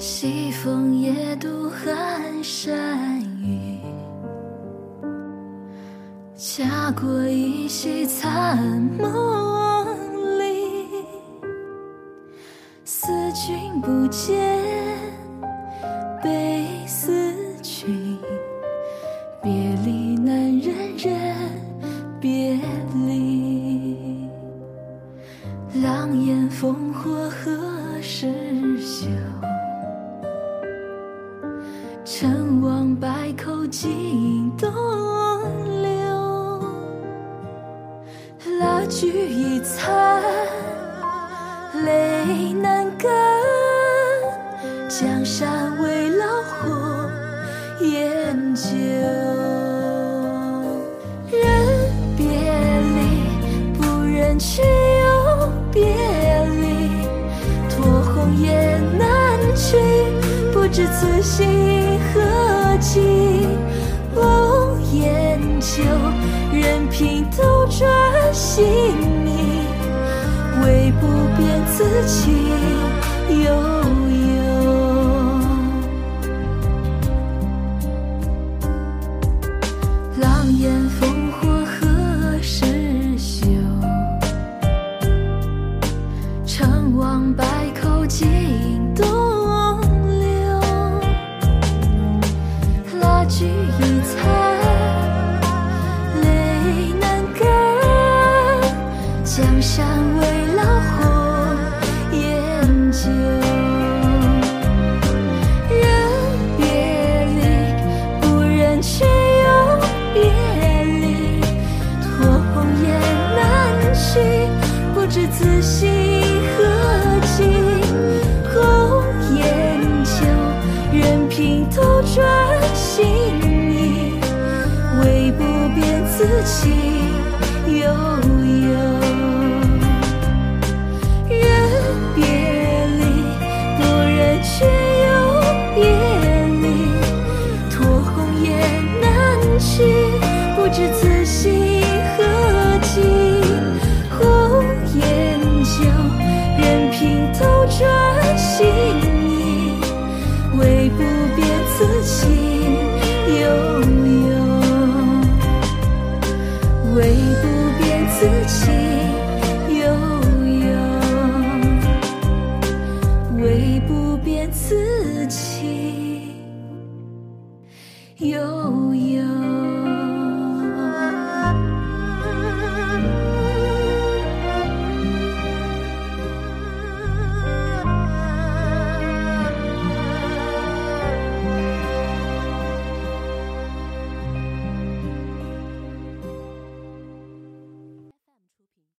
西风夜渡寒山雨，家国依稀残梦里，思君不见，悲思君，别离难忍忍别离，狼烟烽火何时休？成王败寇尽东流，蜡炬已残，泪难干。江山未老火烟旧，人别离，不忍却又别离，托鸿雁南去，知此心何寄。瓮烟酒，任凭斗转星移，唯不变此情悠悠。狼烟烽火何时休？成王败寇尽知此心何寄。红颜旧，任凭斗转星移，唯不变此情唯不变此情悠悠唯不变此情悠。